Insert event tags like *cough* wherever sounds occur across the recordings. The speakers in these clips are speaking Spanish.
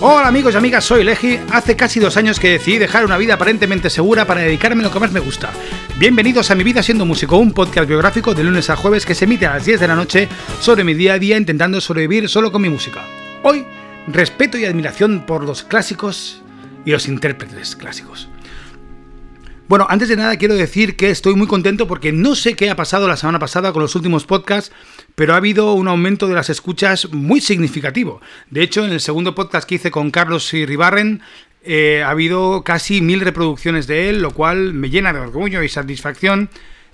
Hola amigos y amigas, soy Legi. Hace casi dos años que decidí dejar una vida aparentemente segura para dedicarme a lo que más me gusta. Bienvenidos a Mi Vida Siendo Músico, un podcast biográfico de lunes a jueves que se emite a las 10 de la noche sobre mi día a día intentando sobrevivir solo con mi música. Hoy, respeto y admiración por los clásicos y los intérpretes clásicos. Bueno, antes de nada quiero decir que estoy muy contento porque no sé qué ha pasado la semana pasada con los últimos podcasts, pero ha habido un aumento de las escuchas muy significativo. De hecho, en el segundo podcast que hice con Carlos Ribarren, eh, ha habido casi mil reproducciones de él, lo cual me llena de orgullo y satisfacción.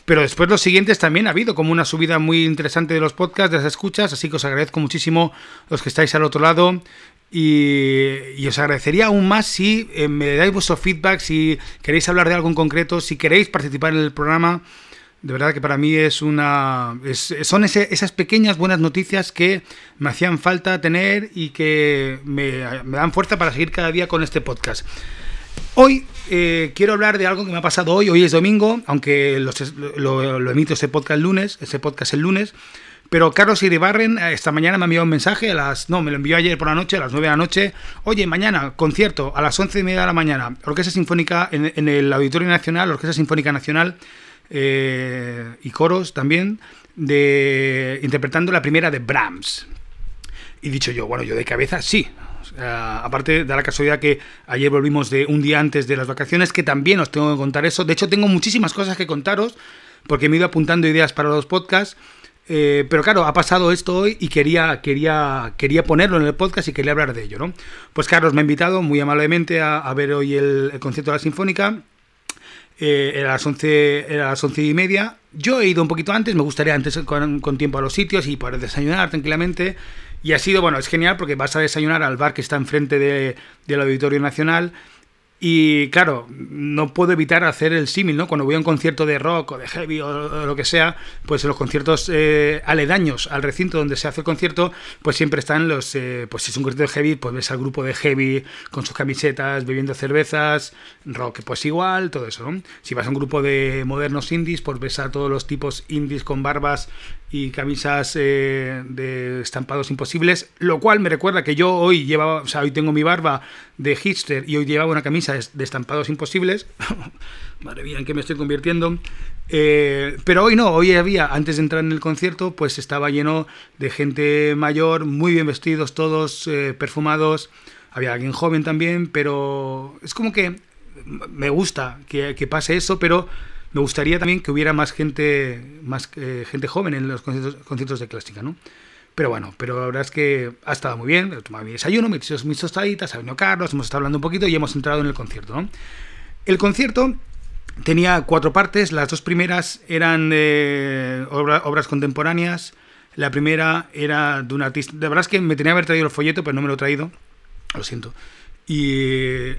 Pero después los siguientes también ha habido como una subida muy interesante de los podcasts, de las escuchas, así que os agradezco muchísimo los que estáis al otro lado. Y, os agradecería aún más si eh, me dais vuestro feedback, si queréis hablar de algo en concreto, si queréis participar en el programa. De verdad que para mí es una. son esas pequeñas buenas noticias que me hacían falta tener y que me, dan fuerza para seguir cada día con este podcast. Hoy eh, quiero hablar de algo que me ha pasado hoy. Hoy es domingo, aunque lo, lo, emito ese podcast el lunes, ese podcast el lunes. Pero Carlos Iribarren eh, esta mañana me ha enviado un mensaje a las... No, me lo envió ayer por la noche, a las 9 de la noche. Oye, mañana, concierto, a las 11 y media de la mañana. Orquesta Sinfónica en, el Auditorio Nacional, Orquesta Sinfónica Nacional eh, y coros también, de interpretando la primera de Brahms. Y dicho yo, bueno, yo de cabeza sí, aparte de la casualidad que ayer volvimos de un día antes de las vacaciones, que también os tengo que contar eso. De hecho, tengo muchísimas cosas que contaros, porque me he ido apuntando ideas para los podcasts. Eh, pero claro, ha pasado esto hoy y quería, quería, quería ponerlo en el podcast y quería hablar de ello, ¿no? Pues Carlos me ha invitado muy amablemente a, ver hoy el, concierto de la Sinfónica. Eh, era, a las 11, era a las once y media. Yo he ido un poquito antes, me gustaría antes con, con, tiempo a los sitios y poder desayunar tranquilamente. Y ha sido, bueno, es genial porque vas a desayunar al bar que está enfrente de, del Auditorio Nacional y claro, no puedo evitar hacer el símil, ¿no? Cuando voy a un concierto de rock o de heavy o, lo que sea, pues en los conciertos eh, aledaños al recinto donde se hace el concierto, pues siempre están los, eh, pues si es un concierto de heavy, pues ves al grupo de heavy con sus camisetas, bebiendo cervezas, rock, pues igual, todo eso, ¿no? Si vas a un grupo de modernos indies, pues ves a todos los tipos indies con barbas y camisas eh, de estampados imposibles, lo cual me recuerda que yo hoy llevaba, o sea, hoy tengo mi barba de hipster y hoy llevaba una camisa de estampados imposibles. *laughs* Madre mía, en qué me estoy convirtiendo. Eh, pero hoy no, hoy había, antes de entrar en el concierto, pues estaba lleno de gente mayor, muy bien vestidos todos, eh, perfumados. Había alguien joven también, pero es como que me gusta que, que pase eso, pero me gustaría también que hubiera más gente, más eh, gente joven en los conciertos, de clásica, ¿no? Pero bueno, pero la verdad es que ha estado muy bien. He tomado mi desayuno, me he mis tostaditas, ha venido Carlos, hemos estado hablando un poquito y hemos entrado en el concierto, ¿no? El concierto tenía cuatro partes. Las dos primeras eran obras contemporáneas. La primera era de un artista. De verdad es que me tenía que haber traído el folleto, pero no me lo he traído. Lo siento. Y,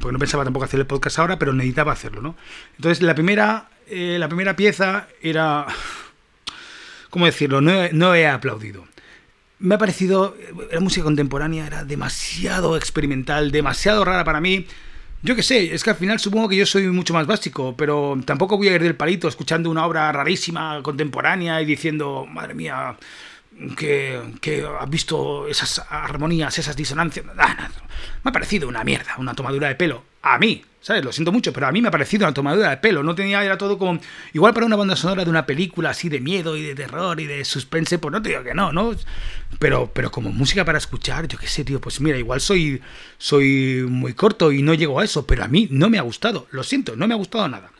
porque no pensaba tampoco hacer el podcast ahora, pero necesitaba hacerlo, ¿no? Entonces la primera, eh, la primera pieza era, ¿cómo decirlo? No, he aplaudido. Me ha parecido, la música contemporánea era demasiado experimental, demasiado rara para mí. Yo qué sé, es que al final supongo que yo soy mucho más básico, pero tampoco voy a ir del palito escuchando una obra rarísima, contemporánea y diciendo, madre mía, que, que has visto esas armonías, esas disonancias. Ah, me ha parecido una mierda, una tomadura de pelo. A mí, ¿sabes? Lo siento mucho, pero a mí me ha parecido una tomadura de pelo. No tenía, era todo como. Igual para una banda sonora de una película así de miedo y de terror y de suspense, pues no te digo que no, ¿no? Pero, pero como música para escuchar, yo qué sé, tío, pues mira, igual soy, soy muy corto y no llego a eso, pero a mí no me ha gustado. Lo siento, no me ha gustado nada.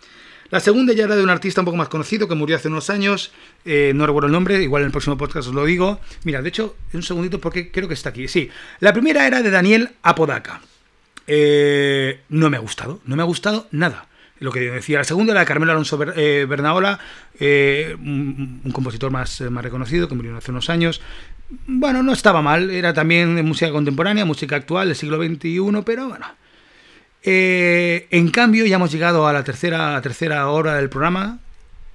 La segunda ya era de un artista un poco más conocido que murió hace unos años. Eh, no recuerdo el nombre, igual en el próximo podcast os lo digo. Mira, de hecho, un segundito porque creo que está aquí. Sí, la primera era de Daniel Apodaca. Eh, no me ha gustado, no me ha gustado nada lo que decía. La segunda era de Carmelo Alonso eh, Bernaola, un, compositor más, más reconocido que murió hace unos años. Bueno, no estaba mal, era también música contemporánea, música actual del siglo XXI, pero bueno, eh, en cambio, ya hemos llegado a la tercera, tercera hora del programa,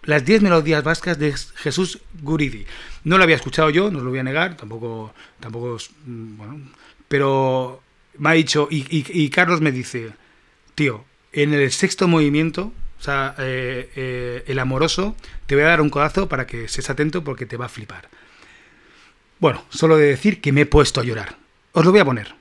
las 10 melodías vascas de Jesús Guridi. No lo había escuchado yo, no lo voy a negar, tampoco, tampoco, mm, bueno, pero me ha dicho, y, Carlos me dice, tío, en el sexto movimiento, o sea, eh, eh, el amoroso, te voy a dar un codazo para que estés atento porque te va a flipar. Bueno, solo de decir que me he puesto a llorar. Os lo voy a poner.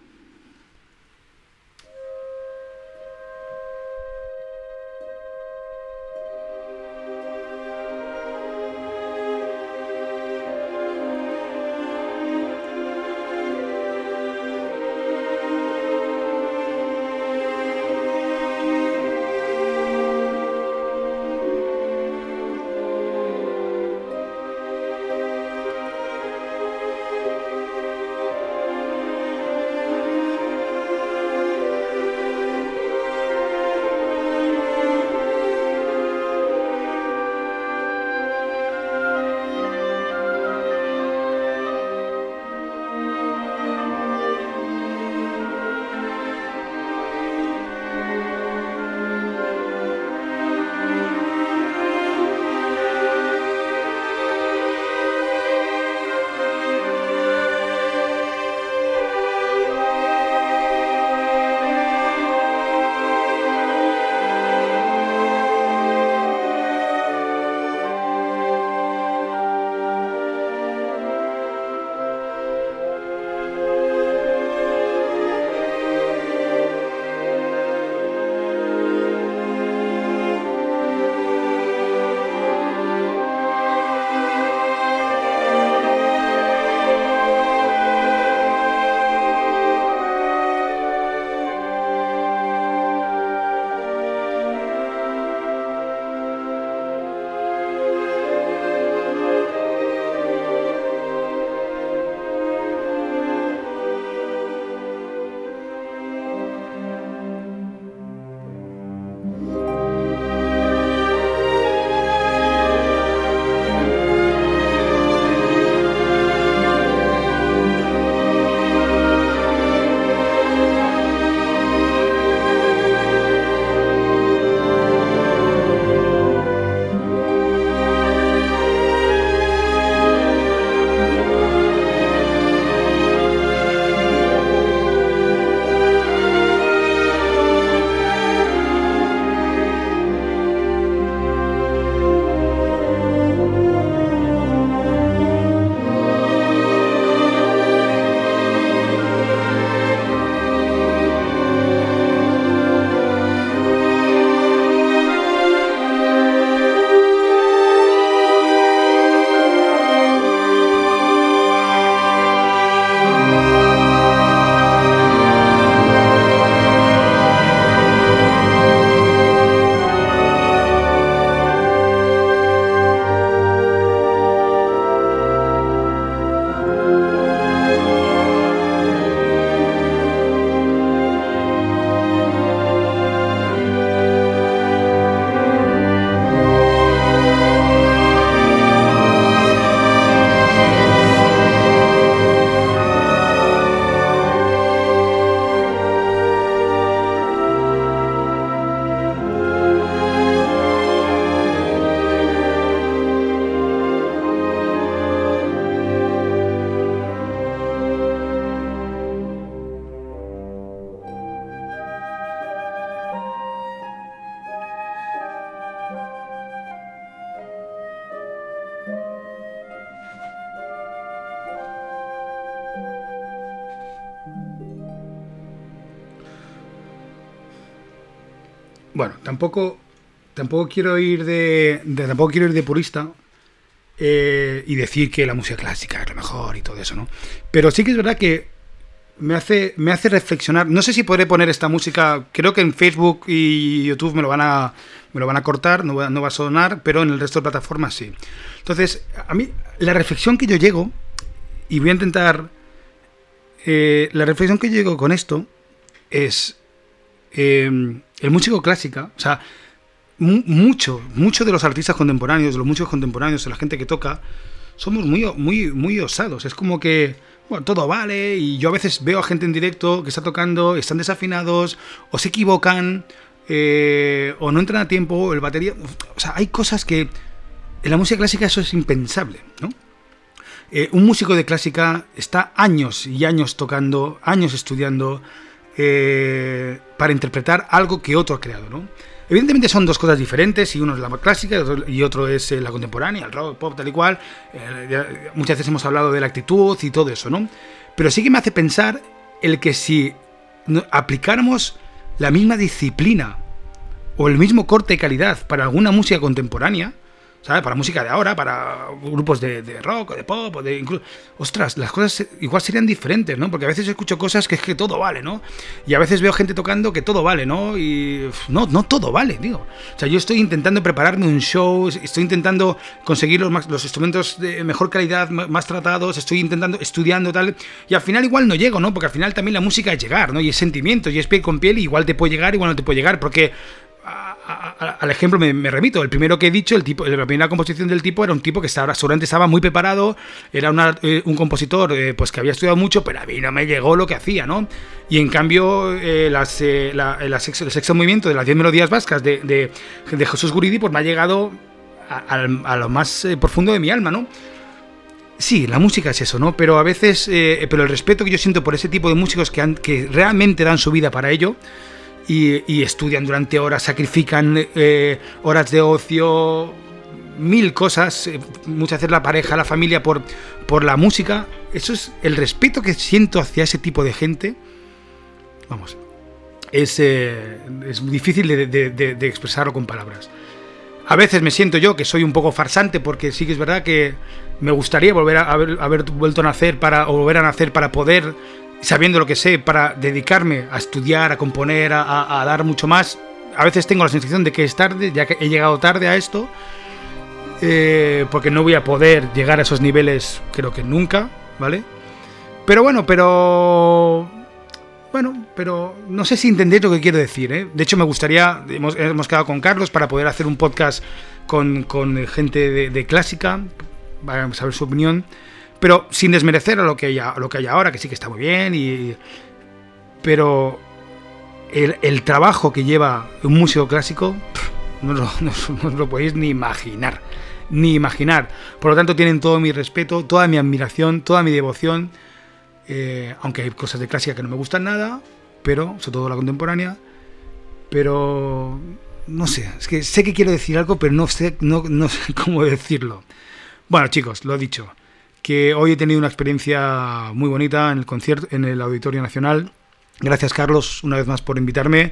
Bueno, tampoco, tampoco quiero ir de, tampoco quiero ir de purista eh, y decir que la música clásica es lo mejor y todo eso, ¿no? Pero sí que es verdad que me hace, me hace reflexionar. No sé si podré poner esta música. Creo que en Facebook y YouTube me lo van a, me lo van a cortar, no va, no va a sonar, pero en el resto de plataformas sí. Entonces, a mí, la reflexión que yo llego, y voy a intentar. Eh, la reflexión que yo llego con esto es. Eh, el músico clásica, o sea, mucho, mucho de los artistas contemporáneos, de los músicos contemporáneos, de la gente que toca, somos muy, muy, muy osados. Es como que todo vale, y yo a veces veo a gente en directo que está tocando, están desafinados, o se equivocan, eh, o no entran a tiempo, el batería... O sea, hay cosas que en la música clásica eso es impensable, ¿no? Eh, un músico de clásica está años y años tocando, años estudiando eh, para interpretar algo que otro ha creado, ¿no? Evidentemente son dos cosas diferentes, y uno es la clásica y otro es eh, la contemporánea, el rock, el pop, tal y cual. Eh, muchas veces hemos hablado de la actitud y todo eso, ¿no? Pero sí que me hace pensar el que si aplicáramos la misma disciplina o el mismo corte de calidad para alguna música contemporánea, Para música de ahora, para grupos de, rock o de pop, o de incluso... Ostras, las cosas igual serían diferentes, ¿no? Porque a veces escucho cosas que es que todo vale, ¿no? Y a veces veo gente tocando que todo vale, ¿no? Y no, no todo vale, digo. O sea, yo estoy intentando prepararme un show, estoy intentando conseguir los, los instrumentos de mejor calidad, más tratados, estoy intentando, estudiando tal, y al final igual no llego, ¿no? Porque al final también la música es llegar, ¿no? Y es sentimiento, y es piel con piel, igual te puede llegar, igual no te puede llegar, porque al ejemplo me, remito. El primero que he dicho, el tipo, la primera composición del tipo era un tipo que estaba, seguramente estaba muy preparado, era eh, un compositor eh, pues que había estudiado mucho, pero a mí no me llegó lo que hacía, ¿no? Y en cambio, eh, las, el sexto movimiento de las 10 melodías vascas de, de, Jesús Guridi, pues me ha llegado a, lo más profundo de mi alma, ¿no? Sí, la música es eso, ¿no? Pero a veces, pero el respeto que yo siento por ese tipo de músicos que, que realmente dan su vida para ello, y, estudian durante horas, sacrifican eh, horas de ocio, mil cosas, eh, muchas veces la pareja, la familia por, por la música. Eso es el respeto que siento hacia ese tipo de gente. Vamos, es, eh, es difícil de, de, expresarlo con palabras. A veces me siento yo que soy un poco farsante porque sí que es verdad que me gustaría volver a haber, haber vuelto a nacer para, o volver a nacer para poder sabiendo lo que sé, para dedicarme a estudiar, a componer, a, dar mucho más. A veces tengo la sensación de que es tarde, ya que he llegado tarde a esto, eh, porque no voy a poder llegar a esos niveles, creo que nunca, ¿vale? Pero bueno, pero... Bueno, pero no sé si entendéis lo que quiero decir, ¿eh? De hecho, me gustaría, hemos, quedado con Carlos para poder hacer un podcast con, gente de, de clásica, vamos a ver su opinión. Pero sin desmerecer a lo que hay, lo que hay ahora, que sí que está muy bien, y, pero el, trabajo que lleva un músico clásico no, lo, *laughs* lo podéis ni imaginar. Ni imaginar. Por lo tanto, tienen todo mi respeto, toda mi admiración, toda mi devoción. Eh, aunque hay cosas de clásica que no me gustan nada, pero, sobre todo la contemporánea. Pero no sé, es que sé que quiero decir algo, pero no sé, no, no sé *laughs* cómo decirlo. Bueno, chicos, lo he dicho que hoy he tenido una experiencia muy bonita en el concierto, en el Auditorio Nacional. Gracias, Carlos, una vez más por invitarme.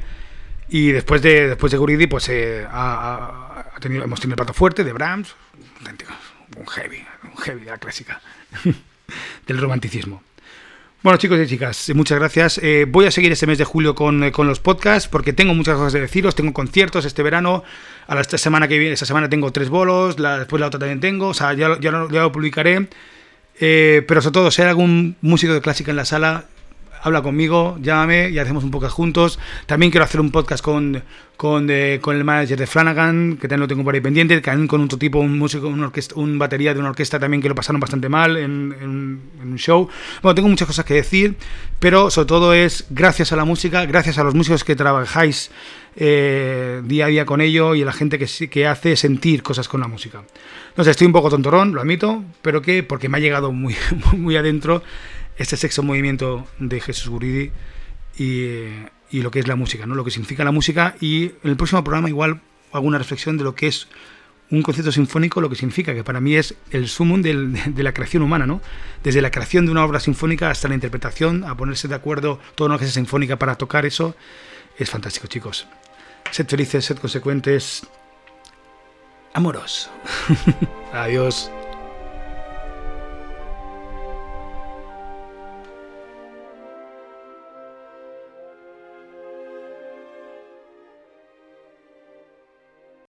Y después de, después de Guridi, pues eh, tenido, hemos tenido el plato fuerte de Brahms, un heavy, un heavy de la clásica, *laughs* del romanticismo. Bueno, chicos y chicas, muchas gracias. Eh, voy a seguir este mes de julio con, con, los podcasts porque tengo muchas cosas de deciros. Tengo conciertos este verano. A la esta semana que viene, esta semana tengo tres bolos. La, después la otra también tengo. O sea, ya, ya, ya lo publicaré. Eh, pero sobre todo, si hay algún músico de clásica en la sala, habla conmigo, llámame y hacemos un podcast juntos. También quiero hacer un podcast con, con, eh, el manager de Flanagan, que también lo tengo por ahí pendiente, también con otro tipo, un músico, un, un batería de una orquesta también que lo pasaron bastante mal en, en, un show. Bueno, tengo muchas cosas que decir, pero sobre todo es gracias a la música, gracias a los músicos que trabajáis eh, día a día con ello y a la gente que, que hace sentir cosas con la música. No sé, estoy un poco tontorón, lo admito, pero que porque me ha llegado muy, *laughs* muy adentro este sexo movimiento de Jesús Guridi y, lo que es la música, ¿no? lo que significa la música y en el próximo programa igual hago una reflexión de lo que es un concierto sinfónico, lo que significa, que para mí es el sumum de la creación humana, ¿no? Desde la creación de una obra sinfónica hasta la interpretación, a ponerse de acuerdo toda una orquesta sinfónica para tocar eso, es fantástico, chicos. Sed felices, sed consecuentes. Amoros. *laughs* Adiós.